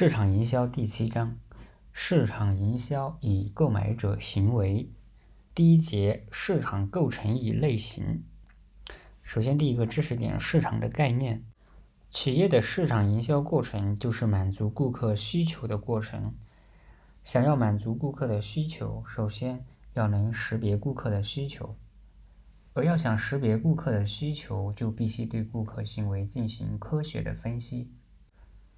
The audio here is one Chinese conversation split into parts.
市场营销第七章：市场营销与购买者行为。第一节：市场构成与类型。首先，第一个知识点：市场的概念。企业的市场营销过程就是满足顾客需求的过程。想要满足顾客的需求，首先要能识别顾客的需求。而要想识别顾客的需求，就必须对顾客行为进行科学的分析。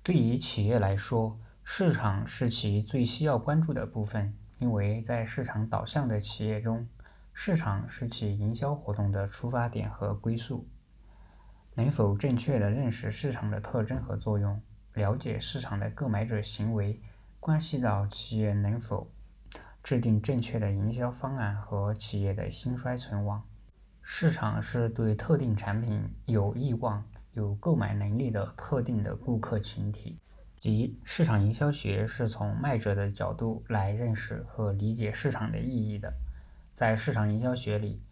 对于企业来说，市场是其最需要关注的部分，因为在市场导向的企业中，市场是其营销活动的出发点和归宿。能否正确的认识市场的特征和作用，了解市场的购买者行为，关系到企业能否制定正确的营销方案和企业的兴衰存亡。市场是对特定产品有欲望。有购买能力的特定的顾客群体，即市场营销学是从卖者的角度来认识和理解市场的意义的。在市场营销学里，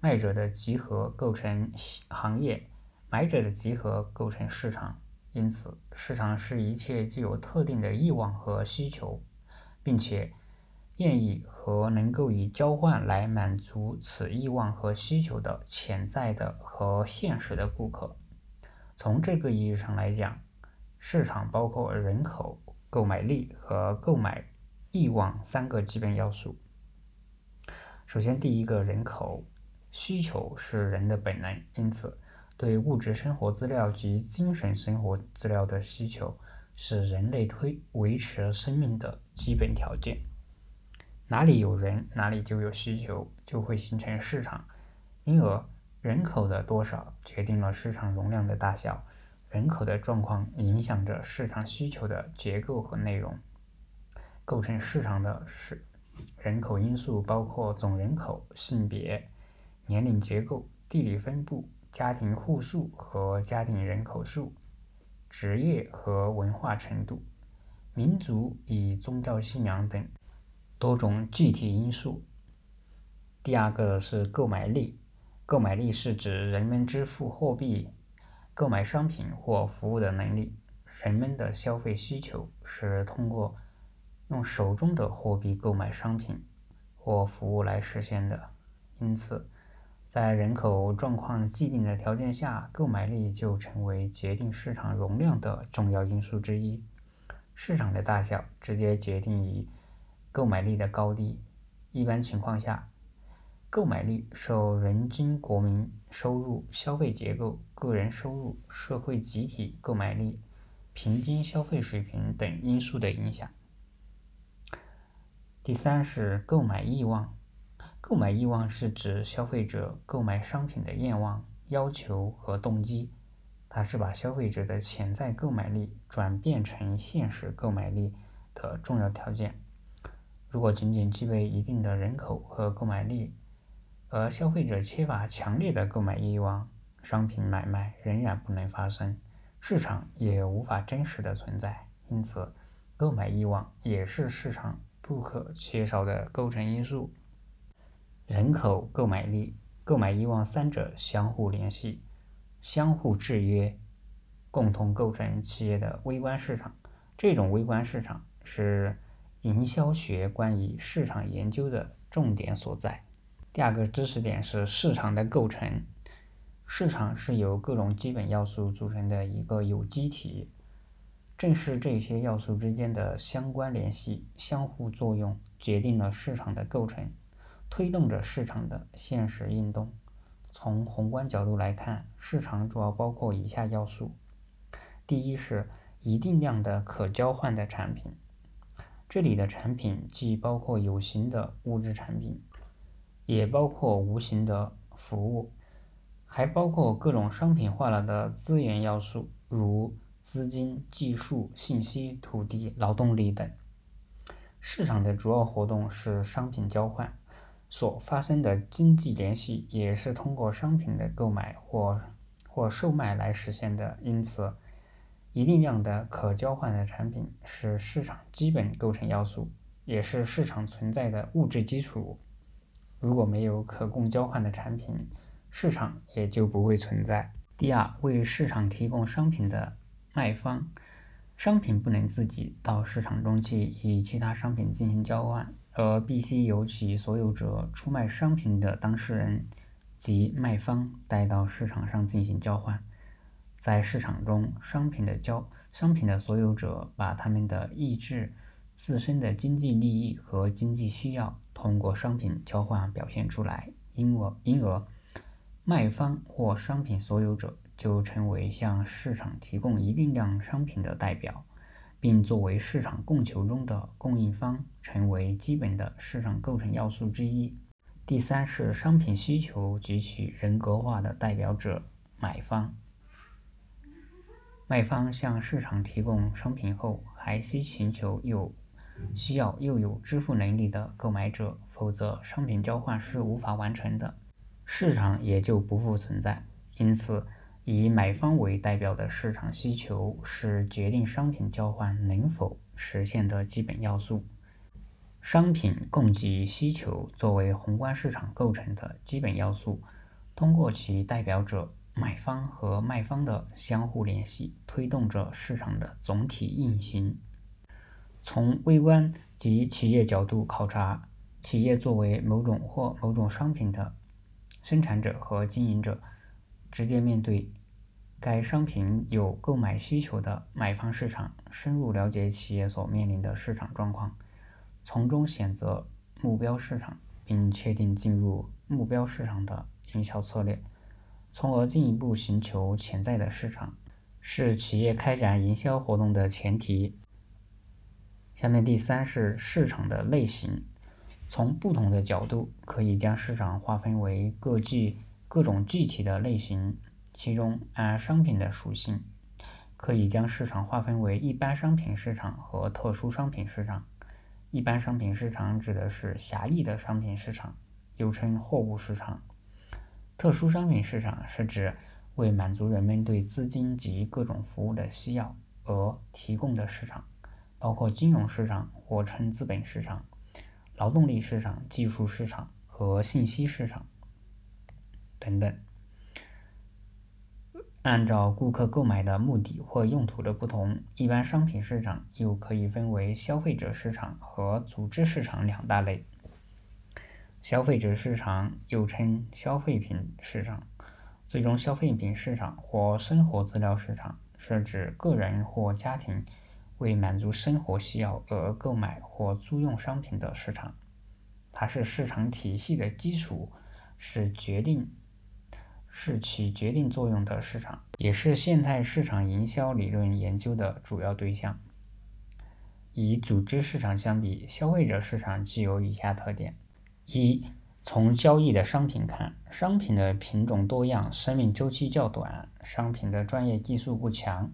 卖者的集合构成行业，买者的集合构成市场。因此，市场是一切具有特定的欲望和需求，并且愿意和能够以交换来满足此欲望和需求的潜在的和现实的顾客。从这个意义上来讲，市场包括人口、购买力和购买欲望三个基本要素。首先，第一个人口需求是人的本能，因此对物质生活资料及精神生活资料的需求是人类推维持生命的基本条件。哪里有人，哪里就有需求，就会形成市场，因而。人口的多少决定了市场容量的大小，人口的状况影响着市场需求的结构和内容。构成市场的是人口因素包括总人口、性别、年龄结构、地理分布、家庭户数和家庭人口数、职业和文化程度、民族与宗教信仰等多种具体因素。第二个是购买力。购买力是指人们支付货币、购买商品或服务的能力。人们的消费需求是通过用手中的货币购买商品或服务来实现的。因此，在人口状况既定的条件下，购买力就成为决定市场容量的重要因素之一。市场的大小直接决定于购买力的高低。一般情况下，购买力受人均国民收入、消费结构、个人收入、社会集体购买力、平均消费水平等因素的影响。第三是购买欲望，购买欲望是指消费者购买商品的愿望、要求和动机，它是把消费者的潜在购买力转变成现实购买力的重要条件。如果仅仅具备一定的人口和购买力，而消费者缺乏强烈的购买欲望，商品买卖仍然不能发生，市场也无法真实的存在。因此，购买欲望也是市场不可缺少的构成因素。人口、购买力、购买欲望三者相互联系、相互制约，共同构成企业的微观市场。这种微观市场是营销学关于市场研究的重点所在。第二个知识点是市场的构成。市场是由各种基本要素组成的一个有机体，正是这些要素之间的相关联系、相互作用，决定了市场的构成，推动着市场的现实运动。从宏观角度来看，市场主要包括以下要素：第一是一定量的可交换的产品，这里的产品既包括有形的物质产品。也包括无形的服务，还包括各种商品化了的资源要素，如资金、技术、信息、土地、劳动力等。市场的主要活动是商品交换，所发生的经济联系也是通过商品的购买或或售卖来实现的。因此，一定量的可交换的产品是市场基本构成要素，也是市场存在的物质基础。如果没有可供交换的产品，市场也就不会存在。第二，为市场提供商品的卖方，商品不能自己到市场中去与其他商品进行交换，而必须由其所有者出卖商品的当事人及卖方带到市场上进行交换。在市场中，商品的交商品的所有者把他们的意志、自身的经济利益和经济需要通过商品交换表现出来，因而因而卖方或商品所有者。就成为向市场提供一定量商品的代表，并作为市场供求中的供应方，成为基本的市场构成要素之一。第三是商品需求及其人格化的代表者——买方。卖方向市场提供商品后，还需寻求有需要又有支付能力的购买者，否则商品交换是无法完成的，市场也就不复存在。因此。以买方为代表的市场需求是决定商品交换能否实现的基本要素。商品供给需求作为宏观市场构成的基本要素，通过其代表者买方和卖方的相互联系，推动着市场的总体运行。从微观及企业角度考察，企业作为某种或某种商品的生产者和经营者，直接面对。该商品有购买需求的买方市场，深入了解企业所面临的市场状况，从中选择目标市场，并确定进入目标市场的营销策略，从而进一步寻求潜在的市场，是企业开展营销活动的前提。下面第三是市场的类型，从不同的角度可以将市场划分为各具各种具体的类型。其中，按商品的属性，可以将市场划分为一般商品市场和特殊商品市场。一般商品市场指的是狭义的商品市场，又称货物市场；特殊商品市场是指为满足人们对资金及各种服务的需要而提供的市场，包括金融市场或称资本市场、劳动力市场、技术市场和信息市场等等。按照顾客购买的目的或用途的不同，一般商品市场又可以分为消费者市场和组织市场两大类。消费者市场又称消费品市场、最终消费品市场或生活资料市场，是指个人或家庭为满足生活需要而购买或租用商品的市场。它是市场体系的基础，是决定。是起决定作用的市场，也是现代市场营销理论研究的主要对象。与组织市场相比，消费者市场具有以下特点：一、从交易的商品看，商品的品种多样，生命周期较短，商品的专业技术不强，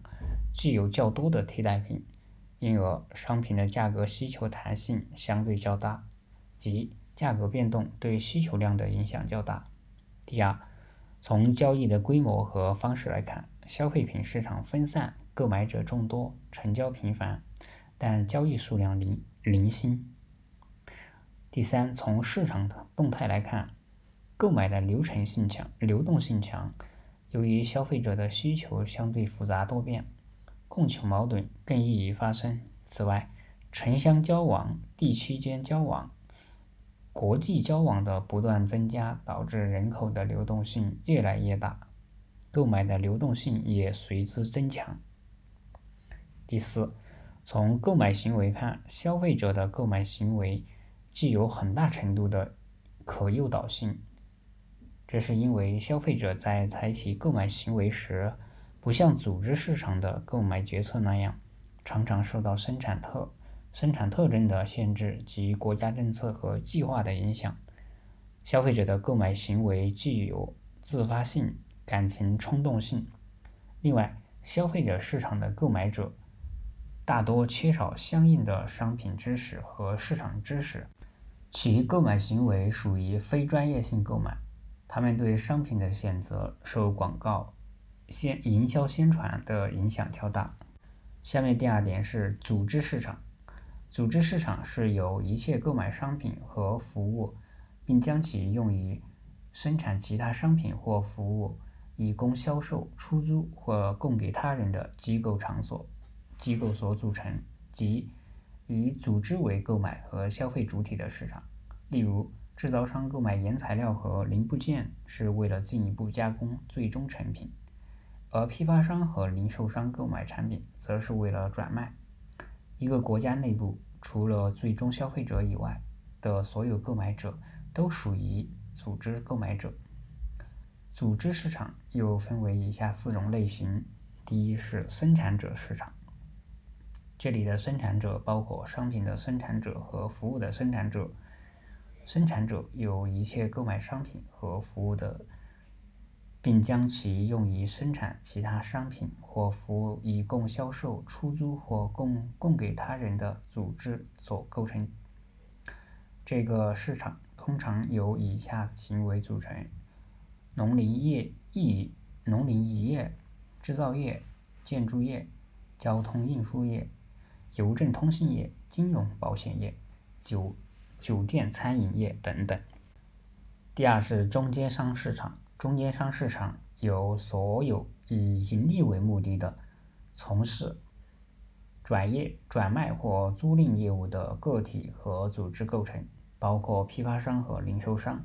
具有较多的替代品，因而商品的价格需求弹性相对较大，即价格变动对需求量的影响较大。第二，从交易的规模和方式来看，消费品市场分散，购买者众多，成交频繁，但交易数量零零星。第三，从市场的动态来看，购买的流程性强，流动性强。由于消费者的需求相对复杂多变，供求矛盾更易于发生。此外，城乡交往、地区间交往。国际交往的不断增加，导致人口的流动性越来越大，购买的流动性也随之增强。第四，从购买行为看，消费者的购买行为具有很大程度的可诱导性，这是因为消费者在采取购买行为时，不像组织市场的购买决策那样，常常受到生产特。生产特征的限制及国家政策和计划的影响，消费者的购买行为具有自发性、感情冲动性。另外，消费者市场的购买者大多缺少相应的商品知识和市场知识，其购买行为属于非专业性购买。他们对商品的选择受广告、宣营销宣传的影响较大。下面第二点是组织市场。组织市场是由一切购买商品和服务，并将其用于生产其他商品或服务，以供销售、出租或供给他人的机构场所，机构所组成，即以组织为购买和消费主体的市场。例如，制造商购买原材料和零部件是为了进一步加工最终成品，而批发商和零售商购买产品则是为了转卖。一个国家内部，除了最终消费者以外的所有购买者都属于组织购买者。组织市场又分为以下四种类型：第一是生产者市场，这里的生产者包括商品的生产者和服务的生产者。生产者有一切购买商品和服务的，并将其用于生产其他商品或服务以供销售、出租或供供给他人的组织所构成。这个市场通常由以下行为组成：农林业、业、农林渔业、制造业、建筑业、交通运输业、邮政通信业、金融保险业、酒。酒店、餐饮业等等。第二是中间商市场，中间商市场由所有以盈利为目的的从事转业、转卖或租赁业务的个体和组织构成，包括批发商和零售商。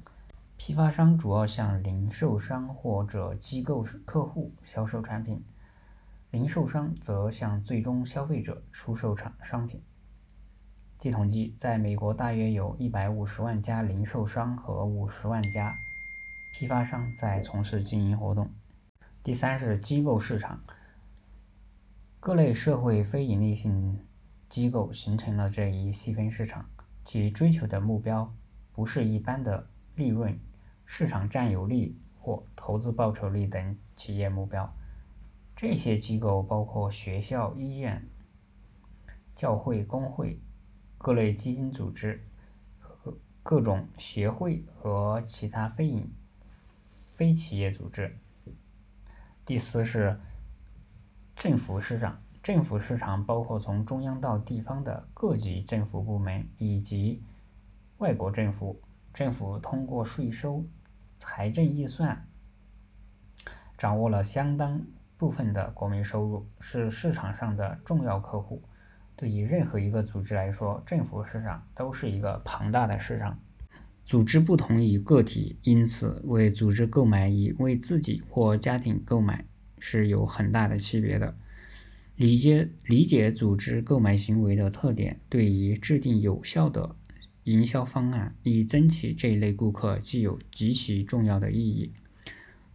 批发商主要向零售商或者机构客户销售产品，零售商则向最终消费者出售产商品。据统计，在美国大约有一百五十万家零售商和五十万家批发商在从事经营活动。第三是机构市场，各类社会非营利性机构形成了这一细分市场，其追求的目标不是一般的利润、市场占有率或投资报酬率等企业目标。这些机构包括学校、医院、教会、工会。各类基金组织和各种协会和其他非营非企业组织。第四是政府市场，政府市场包括从中央到地方的各级政府部门以及外国政府。政府通过税收、财政预算，掌握了相当部分的国民收入，是市场上的重要客户。对于任何一个组织来说，政府市场都是一个庞大的市场。组织不同于个体，因此为组织购买与为自己或家庭购买是有很大的区别的。理解理解组织购买行为的特点，对于制定有效的营销方案以争取这一类顾客具有极其重要的意义。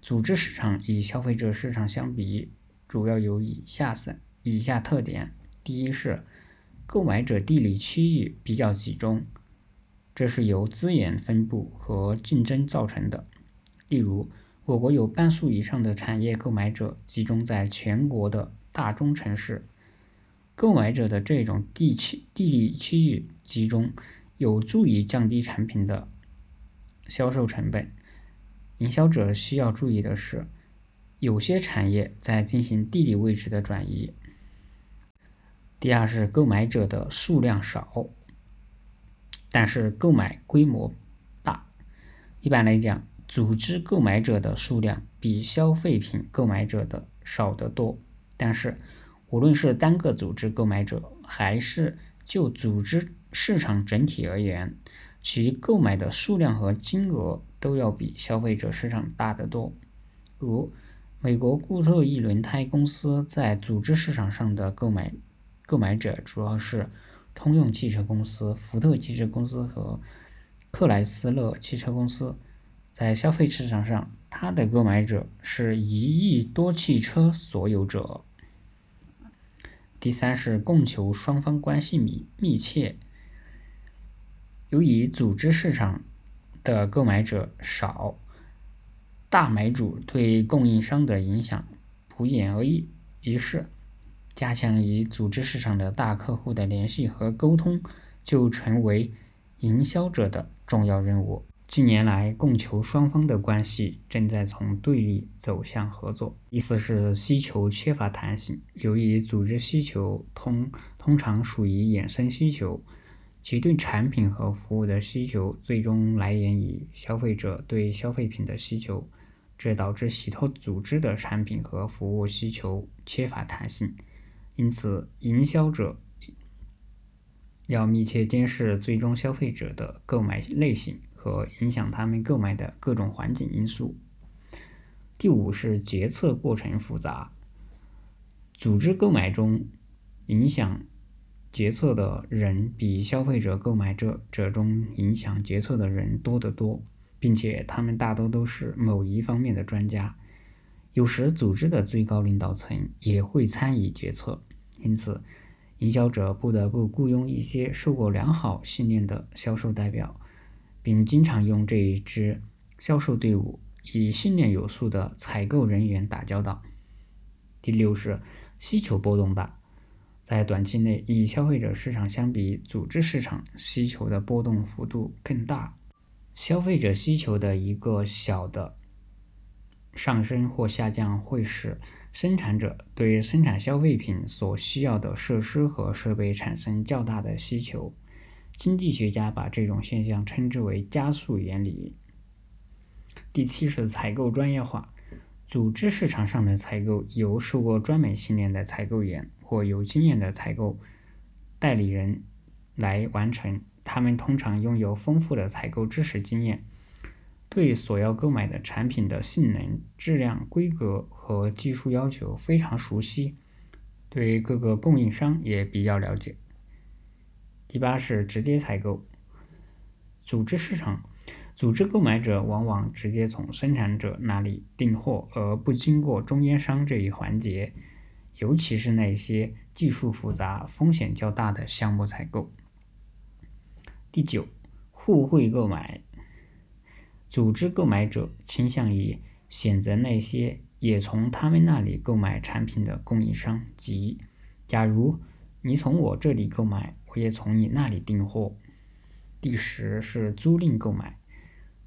组织市场与消费者市场相比，主要有以下三以下特点：第一是。购买者地理区域比较集中，这是由资源分布和竞争造成的。例如，我国有半数以上的产业购买者集中在全国的大中城市。购买者的这种地区地理区域集中，有助于降低产品的销售成本。营销者需要注意的是，有些产业在进行地理位置的转移。第二是购买者的数量少，但是购买规模大。一般来讲，组织购买者的数量比消费品购买者的少得多。但是，无论是单个组织购买者，还是就组织市场整体而言，其购买的数量和金额都要比消费者市场大得多。如美国固特异轮胎公司在组织市场上的购买。购买者主要是通用汽车公司、福特汽车公司和克莱斯勒汽车公司。在消费市场上，它的购买者是一亿多汽车所有者。第三是供求双方关系密密切。由于组织市场的购买者少，大买主对供应商的影响不言而喻，于是。加强与组织市场的大客户的联系和沟通，就成为营销者的重要任务。近年来，供求双方的关系正在从对立走向合作。意思是需求缺乏弹性。由于组织需求通通常属于衍生需求，其对产品和服务的需求最终来源于消费者对消费品的需求，这导致许多组织的产品和服务需求缺乏弹性。因此，营销者要密切监视最终消费者的购买类型和影响他们购买的各种环境因素。第五是决策过程复杂，组织购买中影响决策的人比消费者购买者者中影响决策的人多得多，并且他们大多都是某一方面的专家。有时，组织的最高领导层也会参与决策，因此，营销者不得不雇佣一些受过良好训练的销售代表，并经常用这一支销售队伍。与训练有素的采购人员打交道。第六是需求波动大，在短期内与消费者市场相比，组织市场需求的波动幅度更大。消费者需求的一个小的上升或下降，会使生产者对生产消费品所需要的设施和设备产生较大的需求。经济学家把这种现象称之为加速原理。第七是采购专业化，组织市场上的采购由受过专门训练的采购员或有经验的采购代理人来完成。他们通常拥有丰富的采购知识经验，对所要购买的产品的性能、质量、规格和技术要求非常熟悉，对各个供应商也比较了解。第八是直接采购，组织市场。组织购买者往往直接从生产者那里订货，而不经过中间商这一环节，尤其是那些技术复杂、风险较大的项目采购。第九，互惠购买。组织购买者倾向于选择那些也从他们那里购买产品的供应商，即，假如你从我这里购买，我也从你那里订货。第十是租赁购买。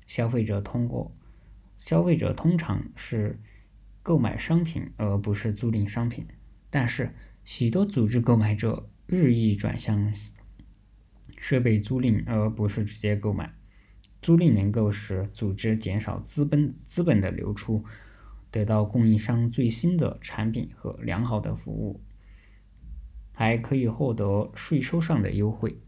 消费者通过消费者通常是购买商品而不是租赁商品，但是许多组织购买者日益转向设备租赁而不是直接购买。租赁能够使组织减少资本资本的流出，得到供应商最新的产品和良好的服务，还可以获得税收上的优惠。